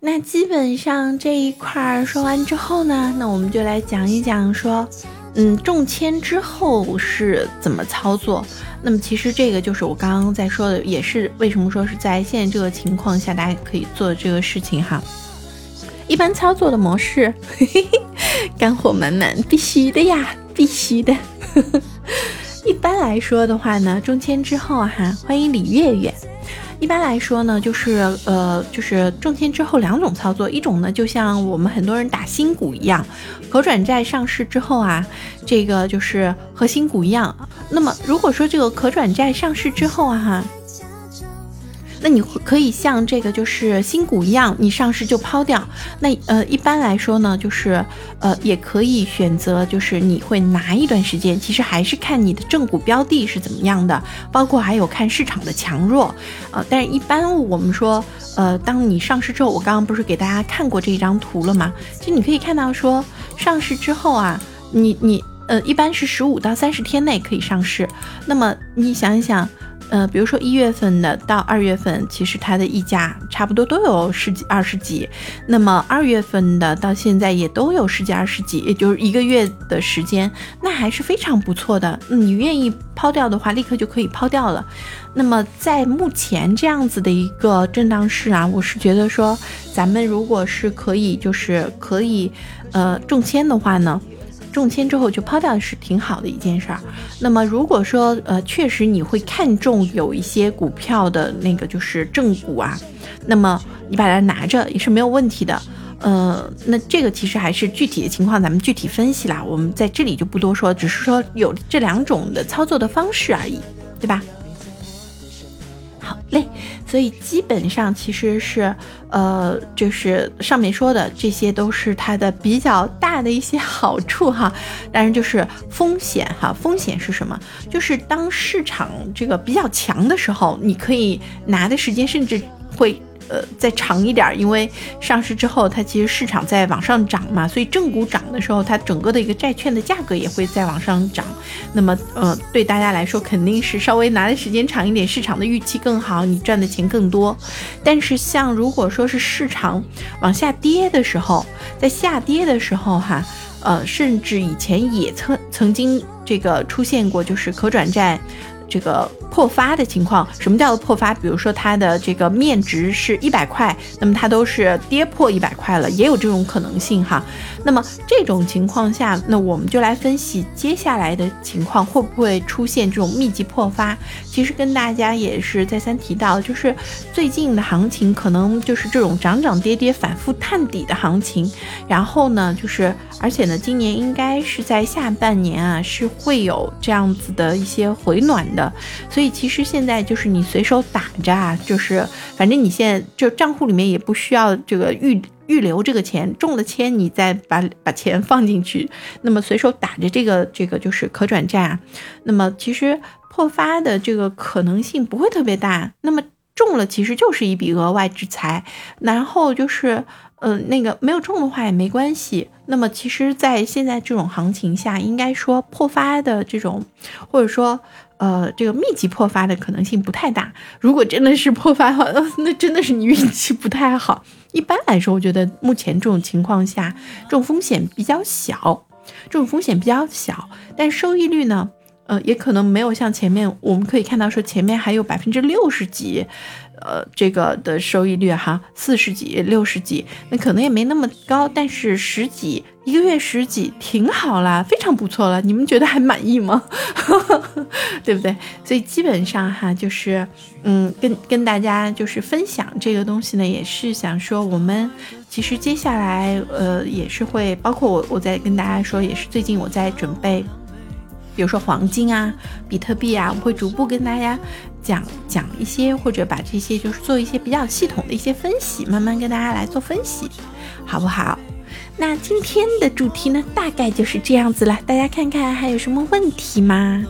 那基本上这一块儿说完之后呢，那我们就来讲一讲说，嗯，中签之后是怎么操作。那么其实这个就是我刚刚在说的，也是为什么说是在现在这个情况下大家可以做这个事情哈。一般操作的模式，嘿嘿嘿，干货满满，必须的呀，必须的。一般来说的话呢，中签之后哈，欢迎李月月。一般来说呢，就是呃，就是中签之后两种操作，一种呢就像我们很多人打新股一样，可转债上市之后啊，这个就是和新股一样。那么如果说这个可转债上市之后啊哈。那你可以像这个就是新股一样，你上市就抛掉。那呃，一般来说呢，就是呃，也可以选择，就是你会拿一段时间。其实还是看你的正股标的是怎么样的，包括还有看市场的强弱。呃，但是一般我们说，呃，当你上市之后，我刚刚不是给大家看过这张图了吗？其实你可以看到说，上市之后啊，你你呃，一般是十五到三十天内可以上市。那么你想一想。呃，比如说一月份的到二月份，其实它的溢价差不多都有十几、二十几。那么二月份的到现在也都有十几、二十几，也就是一个月的时间，那还是非常不错的。你愿意抛掉的话，立刻就可以抛掉了。那么在目前这样子的一个震荡市啊，我是觉得说，咱们如果是可以，就是可以，呃，中签的话呢。中签之后就抛掉是挺好的一件事儿。那么如果说呃确实你会看中有一些股票的那个就是正股啊，那么你把它拿着也是没有问题的。呃，那这个其实还是具体的情况咱们具体分析啦，我们在这里就不多说，只是说有这两种的操作的方式而已，对吧？累，所以基本上其实是，呃，就是上面说的这些都是它的比较大的一些好处哈，当然就是风险哈，风险是什么？就是当市场这个比较强的时候，你可以拿的时间甚至会。呃，再长一点，因为上市之后，它其实市场在往上涨嘛，所以正股涨的时候，它整个的一个债券的价格也会在往上涨。那么，呃，对大家来说肯定是稍微拿的时间长一点，市场的预期更好，你赚的钱更多。但是，像如果说是市场往下跌的时候，在下跌的时候，哈，呃，甚至以前也曾曾经这个出现过，就是可转债。这个破发的情况，什么叫做破发？比如说它的这个面值是一百块，那么它都是跌破一百块了，也有这种可能性哈。那么这种情况下，那我们就来分析接下来的情况会不会出现这种密集破发。其实跟大家也是再三提到，就是最近的行情可能就是这种涨涨跌跌、反复探底的行情。然后呢，就是而且呢，今年应该是在下半年啊，是会有这样子的一些回暖。的，所以其实现在就是你随手打着啊，就是反正你现在就账户里面也不需要这个预预留这个钱，中了签你再把把钱放进去，那么随手打着这个这个就是可转债啊，那么其实破发的这个可能性不会特别大，那么中了其实就是一笔额外之财，然后就是嗯那个没有中的话也没关系，那么其实，在现在这种行情下，应该说破发的这种或者说。呃，这个密集破发的可能性不太大。如果真的是破发的话，那真的是你运气不太好。一般来说，我觉得目前这种情况下，这种风险比较小，这种风险比较小，但收益率呢，呃，也可能没有像前面我们可以看到说前面还有百分之六十几。呃，这个的收益率哈，四十几、六十几，那可能也没那么高，但是十几一个月十几挺好啦，非常不错了。你们觉得还满意吗？对不对？所以基本上哈，就是嗯，跟跟大家就是分享这个东西呢，也是想说，我们其实接下来呃，也是会包括我，我在跟大家说，也是最近我在准备。比如说黄金啊、比特币啊，我会逐步跟大家讲讲一些，或者把这些就是做一些比较系统的一些分析，慢慢跟大家来做分析，好不好？那今天的主题呢，大概就是这样子了，大家看看还有什么问题吗？